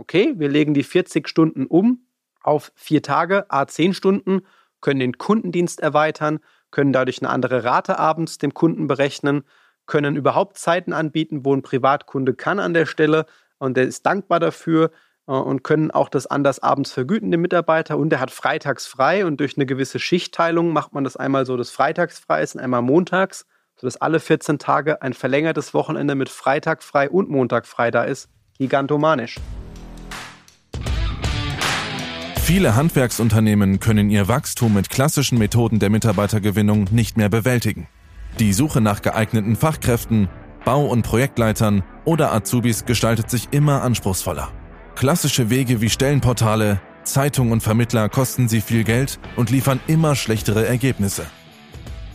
okay, wir legen die 40 Stunden um auf vier Tage, a 10 Stunden, können den Kundendienst erweitern, können dadurch eine andere Rate abends dem Kunden berechnen, können überhaupt Zeiten anbieten, wo ein Privatkunde kann an der Stelle und der ist dankbar dafür äh, und können auch das anders abends vergüten, den Mitarbeiter. Und der hat freitags frei und durch eine gewisse Schichtteilung macht man das einmal so, dass freitags frei ist und einmal montags, sodass alle 14 Tage ein verlängertes Wochenende mit Freitag frei und Montag frei da ist. Gigantomanisch. Viele Handwerksunternehmen können ihr Wachstum mit klassischen Methoden der Mitarbeitergewinnung nicht mehr bewältigen. Die Suche nach geeigneten Fachkräften, Bau- und Projektleitern oder Azubis gestaltet sich immer anspruchsvoller. Klassische Wege wie Stellenportale, Zeitung und Vermittler kosten sie viel Geld und liefern immer schlechtere Ergebnisse.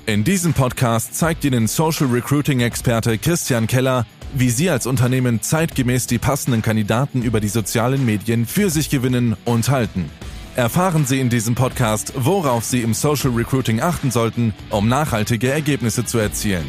In diesem Podcast zeigt Ihnen Social Recruiting Experte Christian Keller, wie Sie als Unternehmen zeitgemäß die passenden Kandidaten über die sozialen Medien für sich gewinnen und halten. Erfahren Sie in diesem Podcast, worauf Sie im Social Recruiting achten sollten, um nachhaltige Ergebnisse zu erzielen.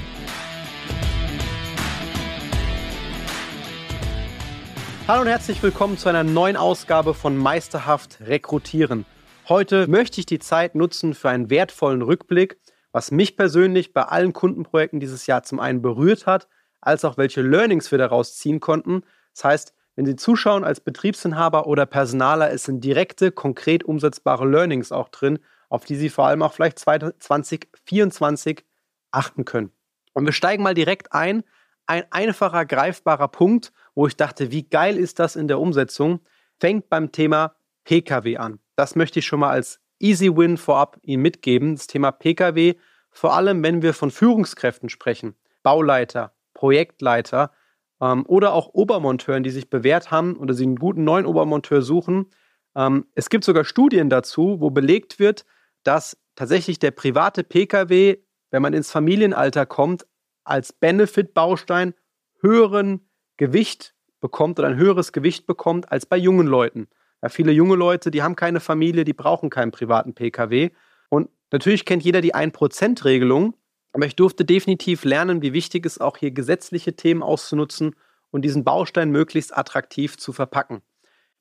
Hallo und herzlich willkommen zu einer neuen Ausgabe von Meisterhaft Rekrutieren. Heute möchte ich die Zeit nutzen für einen wertvollen Rückblick, was mich persönlich bei allen Kundenprojekten dieses Jahr zum einen berührt hat, als auch welche Learnings wir daraus ziehen konnten. Das heißt, wenn Sie zuschauen als Betriebsinhaber oder Personaler, es sind direkte, konkret umsetzbare Learnings auch drin, auf die Sie vor allem auch vielleicht 2024 achten können. Und wir steigen mal direkt ein. Ein einfacher, greifbarer Punkt, wo ich dachte, wie geil ist das in der Umsetzung, fängt beim Thema Pkw an. Das möchte ich schon mal als Easy Win vorab Ihnen mitgeben. Das Thema Pkw, vor allem wenn wir von Führungskräften sprechen, Bauleiter, Projektleiter ähm, oder auch Obermonteuren, die sich bewährt haben oder sie einen guten neuen Obermonteur suchen. Ähm, es gibt sogar Studien dazu, wo belegt wird, dass tatsächlich der private Pkw, wenn man ins Familienalter kommt, als Benefit-Baustein höheren Gewicht bekommt oder ein höheres Gewicht bekommt als bei jungen Leuten. Ja, viele junge Leute, die haben keine Familie, die brauchen keinen privaten Pkw. Und natürlich kennt jeder die 1%-Regelung, aber ich durfte definitiv lernen, wie wichtig es auch hier gesetzliche Themen auszunutzen und diesen Baustein möglichst attraktiv zu verpacken.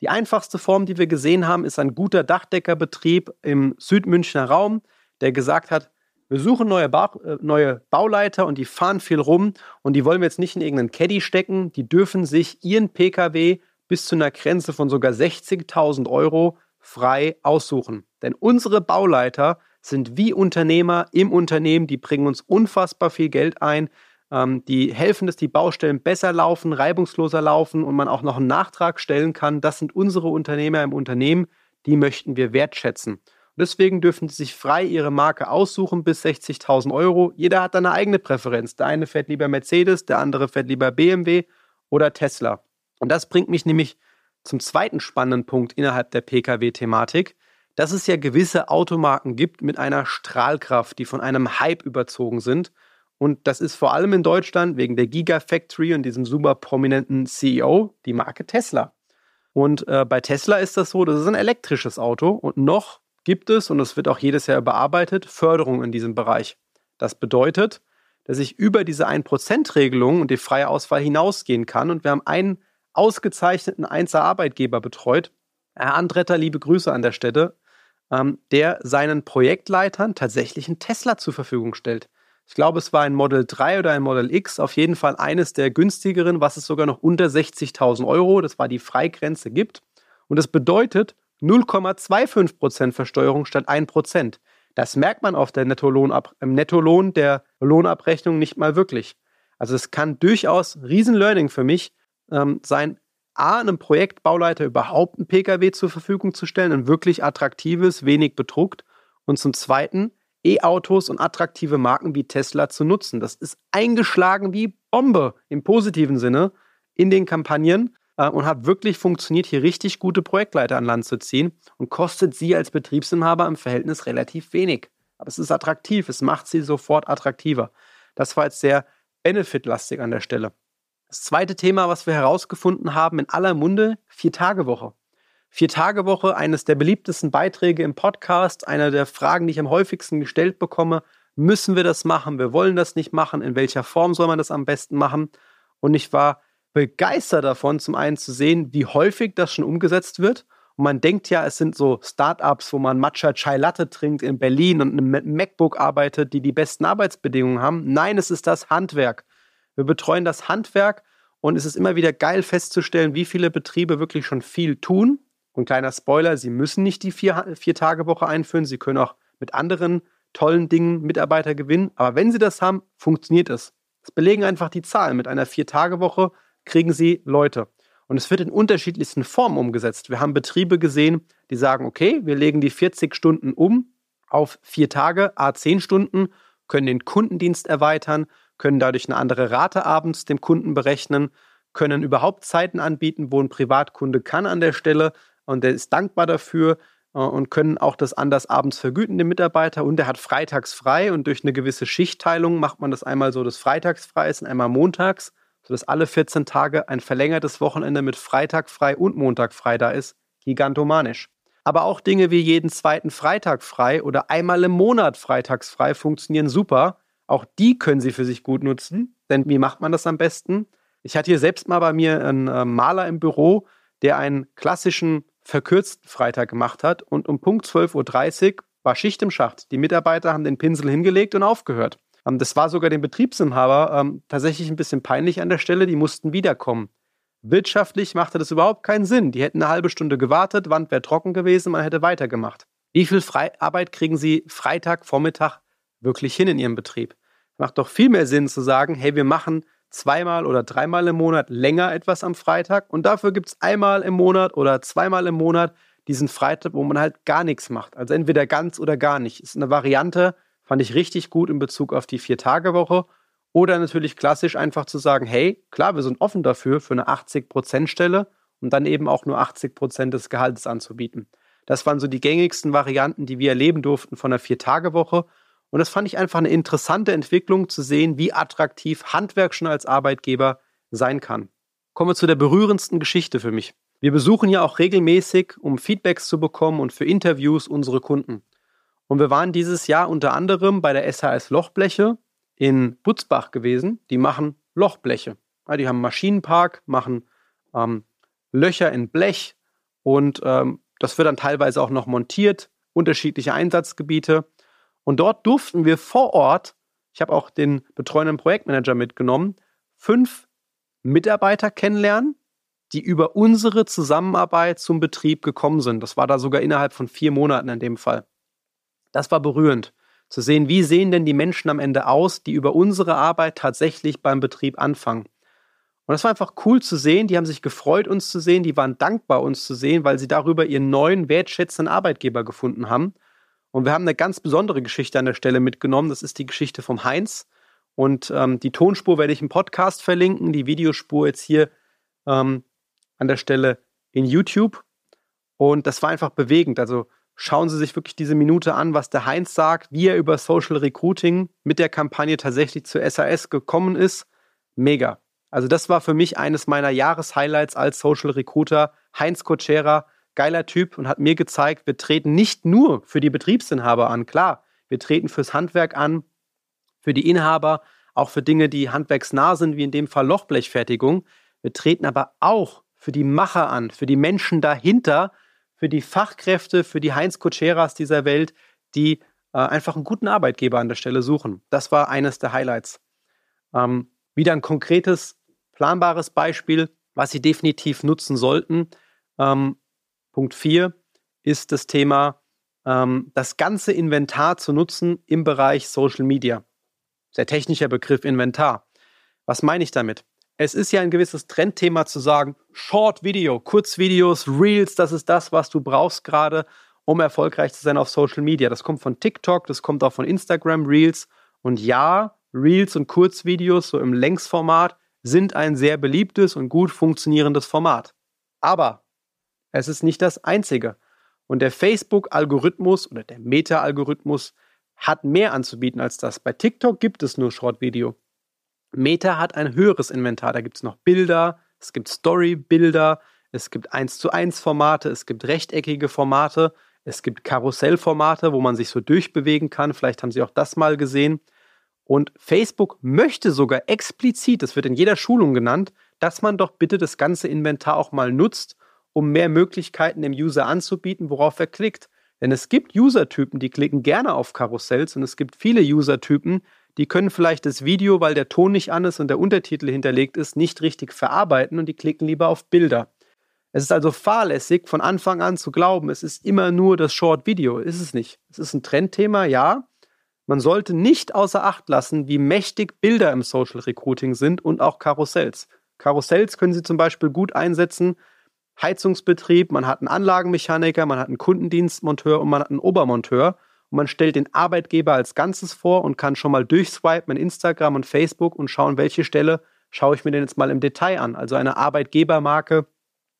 Die einfachste Form, die wir gesehen haben, ist ein guter Dachdeckerbetrieb im Südmünchner Raum, der gesagt hat, wir suchen neue, ba äh, neue Bauleiter und die fahren viel rum und die wollen wir jetzt nicht in irgendeinen Caddy stecken. Die dürfen sich ihren Pkw bis zu einer Grenze von sogar 60.000 Euro frei aussuchen. Denn unsere Bauleiter sind wie Unternehmer im Unternehmen, die bringen uns unfassbar viel Geld ein. Ähm, die helfen, dass die Baustellen besser laufen, reibungsloser laufen und man auch noch einen Nachtrag stellen kann. Das sind unsere Unternehmer im Unternehmen, die möchten wir wertschätzen. Deswegen dürfen Sie sich frei Ihre Marke aussuchen bis 60.000 Euro. Jeder hat eine eigene Präferenz. Der eine fährt lieber Mercedes, der andere fährt lieber BMW oder Tesla. Und das bringt mich nämlich zum zweiten spannenden Punkt innerhalb der Pkw-Thematik, dass es ja gewisse Automarken gibt mit einer Strahlkraft, die von einem Hype überzogen sind. Und das ist vor allem in Deutschland wegen der Gigafactory und diesem super prominenten CEO die Marke Tesla. Und äh, bei Tesla ist das so, das ist ein elektrisches Auto und noch gibt es, und es wird auch jedes Jahr überarbeitet, Förderung in diesem Bereich. Das bedeutet, dass ich über diese 1%-Regelung und die freie Auswahl hinausgehen kann. Und wir haben einen ausgezeichneten Einser-Arbeitgeber betreut, Herr Andretter, liebe Grüße an der Stelle, ähm, der seinen Projektleitern tatsächlich einen Tesla zur Verfügung stellt. Ich glaube, es war ein Model 3 oder ein Model X, auf jeden Fall eines der günstigeren, was es sogar noch unter 60.000 Euro, das war die Freigrenze, gibt. Und das bedeutet, 0,25% Versteuerung statt 1%. Das merkt man auf der Nettolohnab im Nettolohn der Lohnabrechnung nicht mal wirklich. Also es kann durchaus Riesen-Learning für mich ähm, sein, A, einem Projektbauleiter überhaupt ein Pkw zur Verfügung zu stellen, ein wirklich attraktives, wenig bedruckt und zum Zweiten E-Autos und attraktive Marken wie Tesla zu nutzen. Das ist eingeschlagen wie Bombe im positiven Sinne in den Kampagnen äh, und hat wirklich funktioniert, hier richtig gute Projektleiter an Land zu ziehen und kostet sie als Betriebsinhaber im Verhältnis relativ wenig. Aber es ist attraktiv, es macht sie sofort attraktiver. Das war jetzt sehr benefitlastig an der Stelle. Das zweite Thema, was wir herausgefunden haben in aller Munde, Vier-Tage-Woche. Vier-Tage-Woche, eines der beliebtesten Beiträge im Podcast, einer der Fragen, die ich am häufigsten gestellt bekomme. Müssen wir das machen? Wir wollen das nicht machen. In welcher Form soll man das am besten machen? Und ich war begeistert davon, zum einen zu sehen, wie häufig das schon umgesetzt wird. Und man denkt ja, es sind so Startups, wo man Matcha Chai Latte trinkt in Berlin und mit MacBook arbeitet, die die besten Arbeitsbedingungen haben. Nein, es ist das Handwerk. Wir betreuen das Handwerk und es ist immer wieder geil festzustellen, wie viele Betriebe wirklich schon viel tun. Und kleiner Spoiler, sie müssen nicht die Vier-Tage-Woche einführen, sie können auch mit anderen tollen Dingen Mitarbeiter gewinnen. Aber wenn sie das haben, funktioniert es. Das belegen einfach die Zahlen. Mit einer Vier-Tage-Woche kriegen sie Leute. Und es wird in unterschiedlichsten Formen umgesetzt. Wir haben Betriebe gesehen, die sagen, okay, wir legen die 40 Stunden um auf vier Tage, a 10 Stunden, können den Kundendienst erweitern, können dadurch eine andere Rate abends dem Kunden berechnen, können überhaupt Zeiten anbieten, wo ein Privatkunde kann an der Stelle und der ist dankbar dafür äh, und können auch das anders abends vergüten, dem Mitarbeiter. Und der hat freitags frei und durch eine gewisse Schichtteilung macht man das einmal so, dass freitags frei ist und einmal montags sodass alle 14 Tage ein verlängertes Wochenende mit Freitag frei und Montag frei da ist, gigantomanisch. Aber auch Dinge wie jeden zweiten Freitag frei oder einmal im Monat freitags frei funktionieren super. Auch die können Sie für sich gut nutzen. Denn wie macht man das am besten? Ich hatte hier selbst mal bei mir einen äh, Maler im Büro, der einen klassischen verkürzten Freitag gemacht hat und um Punkt 12.30 Uhr war Schicht im Schacht. Die Mitarbeiter haben den Pinsel hingelegt und aufgehört. Ähm, das war sogar dem Betriebsinhaber ähm, tatsächlich ein bisschen peinlich an der Stelle. Die mussten wiederkommen. Wirtschaftlich machte das überhaupt keinen Sinn. Die hätten eine halbe Stunde gewartet, Wand wäre trocken gewesen, man hätte weitergemacht. Wie viel Arbeit kriegen Sie Freitag, Vormittag wirklich hin in Ihrem Betrieb? Macht doch viel mehr Sinn zu sagen, hey, wir machen zweimal oder dreimal im Monat länger etwas am Freitag und dafür gibt es einmal im Monat oder zweimal im Monat diesen Freitag, wo man halt gar nichts macht. Also entweder ganz oder gar nicht. Ist eine Variante, Fand ich richtig gut in Bezug auf die Vier-Tage-Woche. Oder natürlich klassisch einfach zu sagen, hey, klar, wir sind offen dafür, für eine 80%-Stelle und dann eben auch nur 80% des Gehalts anzubieten. Das waren so die gängigsten Varianten, die wir erleben durften von der Vier-Tage-Woche. Und das fand ich einfach eine interessante Entwicklung zu sehen, wie attraktiv Handwerk schon als Arbeitgeber sein kann. Kommen wir zu der berührendsten Geschichte für mich. Wir besuchen ja auch regelmäßig, um Feedbacks zu bekommen und für Interviews unsere Kunden. Und wir waren dieses Jahr unter anderem bei der SAS Lochbleche in Butzbach gewesen. Die machen Lochbleche. Ja, die haben einen Maschinenpark, machen ähm, Löcher in Blech und ähm, das wird dann teilweise auch noch montiert, unterschiedliche Einsatzgebiete. Und dort durften wir vor Ort, ich habe auch den betreuenden Projektmanager mitgenommen, fünf Mitarbeiter kennenlernen, die über unsere Zusammenarbeit zum Betrieb gekommen sind. Das war da sogar innerhalb von vier Monaten in dem Fall. Das war berührend. Zu sehen, wie sehen denn die Menschen am Ende aus, die über unsere Arbeit tatsächlich beim Betrieb anfangen. Und das war einfach cool zu sehen. Die haben sich gefreut, uns zu sehen. Die waren dankbar, uns zu sehen, weil sie darüber ihren neuen, wertschätzenden Arbeitgeber gefunden haben. Und wir haben eine ganz besondere Geschichte an der Stelle mitgenommen. Das ist die Geschichte vom Heinz. Und ähm, die Tonspur werde ich im Podcast verlinken, die Videospur jetzt hier ähm, an der Stelle in YouTube. Und das war einfach bewegend. Also Schauen Sie sich wirklich diese Minute an, was der Heinz sagt, wie er über Social Recruiting mit der Kampagne tatsächlich zur SAS gekommen ist. Mega. Also das war für mich eines meiner Jahreshighlights als Social Recruiter. Heinz Kotschera, geiler Typ und hat mir gezeigt, wir treten nicht nur für die Betriebsinhaber an, klar, wir treten fürs Handwerk an, für die Inhaber, auch für Dinge, die handwerksnah sind, wie in dem Fall Lochblechfertigung. Wir treten aber auch für die Macher an, für die Menschen dahinter, für die Fachkräfte, für die Heinz Kutscheras dieser Welt, die äh, einfach einen guten Arbeitgeber an der Stelle suchen. Das war eines der Highlights. Ähm, wieder ein konkretes, planbares Beispiel, was Sie definitiv nutzen sollten. Ähm, Punkt 4 ist das Thema, ähm, das ganze Inventar zu nutzen im Bereich Social Media. Sehr technischer Begriff Inventar. Was meine ich damit? es ist ja ein gewisses Trendthema zu sagen, Short Video, Kurzvideos, Reels, das ist das, was du brauchst gerade, um erfolgreich zu sein auf Social Media. Das kommt von TikTok, das kommt auch von Instagram Reels. Und ja, Reels und Kurzvideos so im Längsformat sind ein sehr beliebtes und gut funktionierendes Format. Aber es ist nicht das einzige. Und der Facebook-Algorithmus oder der Meta-Algorithmus hat mehr anzubieten als das. Bei TikTok gibt es nur Short-Video. Meta hat ein höheres Inventar. Da gibt es noch Bilder, es gibt Story-Bilder, es gibt 1 zu 1 Formate, es gibt rechteckige Formate, es gibt Karussellformate, wo man sich so durchbewegen kann. Vielleicht haben Sie auch das mal gesehen. Und Facebook möchte sogar explizit, das wird in jeder Schulung genannt, dass man doch bitte das ganze Inventar auch mal nutzt, um mehr Möglichkeiten dem User anzubieten, worauf er klickt. Denn es gibt User-Typen, die klicken gerne auf Karussells und es gibt viele User-Typen, die können vielleicht das Video, weil der Ton nicht an ist und der Untertitel hinterlegt ist, nicht richtig verarbeiten und die klicken lieber auf Bilder. Es ist also fahrlässig, von Anfang an zu glauben, es ist immer nur das Short-Video. Ist es nicht. Es ist ein Trendthema, ja. Man sollte nicht außer Acht lassen, wie mächtig Bilder im Social Recruiting sind und auch Karussells. Karussells können Sie zum Beispiel gut einsetzen. Heizungsbetrieb, man hat einen Anlagenmechaniker, man hat einen Kundendienstmonteur und man hat einen Obermonteur. Und man stellt den Arbeitgeber als Ganzes vor und kann schon mal durchswipen in Instagram und Facebook und schauen, welche Stelle schaue ich mir denn jetzt mal im Detail an. Also eine Arbeitgebermarke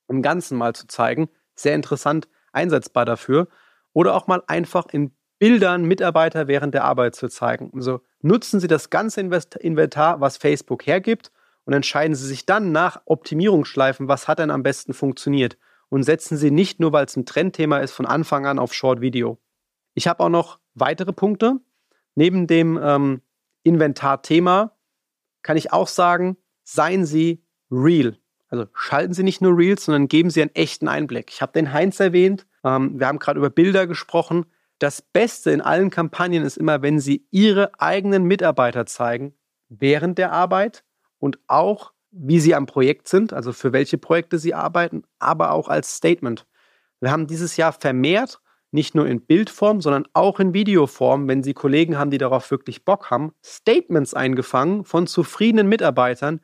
im Ganzen mal zu zeigen. Sehr interessant einsetzbar dafür. Oder auch mal einfach in Bildern Mitarbeiter während der Arbeit zu zeigen. Also nutzen Sie das ganze Inventar, was Facebook hergibt, und entscheiden Sie sich dann nach Optimierungsschleifen, was hat denn am besten funktioniert. Und setzen Sie nicht nur, weil es ein Trendthema ist, von Anfang an auf Short Video. Ich habe auch noch weitere Punkte. Neben dem ähm, Inventar-Thema kann ich auch sagen, seien Sie real. Also schalten Sie nicht nur Reels, sondern geben Sie einen echten Einblick. Ich habe den Heinz erwähnt. Ähm, wir haben gerade über Bilder gesprochen. Das Beste in allen Kampagnen ist immer, wenn Sie Ihre eigenen Mitarbeiter zeigen während der Arbeit und auch, wie Sie am Projekt sind, also für welche Projekte Sie arbeiten, aber auch als Statement. Wir haben dieses Jahr vermehrt, nicht nur in Bildform, sondern auch in Videoform, wenn Sie Kollegen haben, die darauf wirklich Bock haben, Statements eingefangen von zufriedenen Mitarbeitern,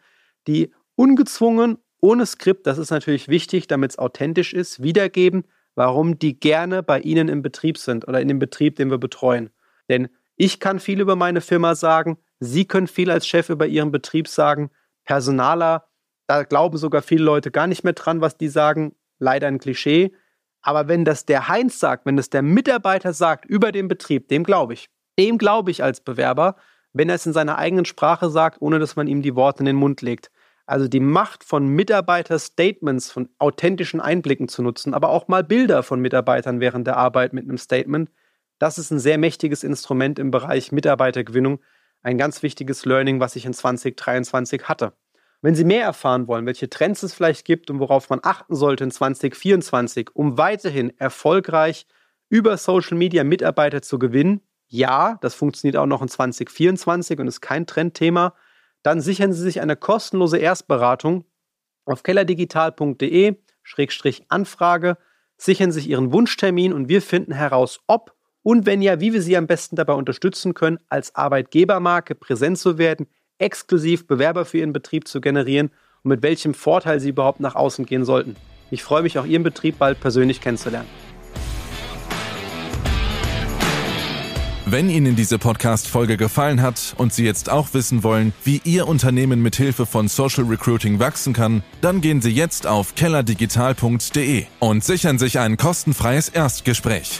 die ungezwungen ohne Skript, das ist natürlich wichtig, damit es authentisch ist, wiedergeben, warum die gerne bei Ihnen im Betrieb sind oder in dem Betrieb, den wir betreuen. Denn ich kann viel über meine Firma sagen, Sie können viel als Chef über Ihren Betrieb sagen, Personaler, da glauben sogar viele Leute gar nicht mehr dran, was die sagen, leider ein Klischee. Aber wenn das der Heinz sagt, wenn das der Mitarbeiter sagt über den Betrieb, dem glaube ich. Dem glaube ich als Bewerber, wenn er es in seiner eigenen Sprache sagt, ohne dass man ihm die Worte in den Mund legt. Also die Macht von Mitarbeiter-Statements, von authentischen Einblicken zu nutzen, aber auch mal Bilder von Mitarbeitern während der Arbeit mit einem Statement, das ist ein sehr mächtiges Instrument im Bereich Mitarbeitergewinnung. Ein ganz wichtiges Learning, was ich in 2023 hatte. Wenn Sie mehr erfahren wollen, welche Trends es vielleicht gibt und worauf man achten sollte in 2024, um weiterhin erfolgreich über Social Media Mitarbeiter zu gewinnen, ja, das funktioniert auch noch in 2024 und ist kein Trendthema, dann sichern Sie sich eine kostenlose Erstberatung auf kellerdigital.de-anfrage, sichern sich Ihren Wunschtermin und wir finden heraus, ob und wenn ja, wie wir Sie am besten dabei unterstützen können, als Arbeitgebermarke präsent zu werden, exklusiv Bewerber für Ihren Betrieb zu generieren und mit welchem Vorteil Sie überhaupt nach außen gehen sollten. Ich freue mich auch Ihren Betrieb bald persönlich kennenzulernen. Wenn Ihnen diese Podcast-Folge gefallen hat und Sie jetzt auch wissen wollen, wie Ihr Unternehmen mithilfe von Social Recruiting wachsen kann, dann gehen Sie jetzt auf kellerdigital.de und sichern sich ein kostenfreies Erstgespräch.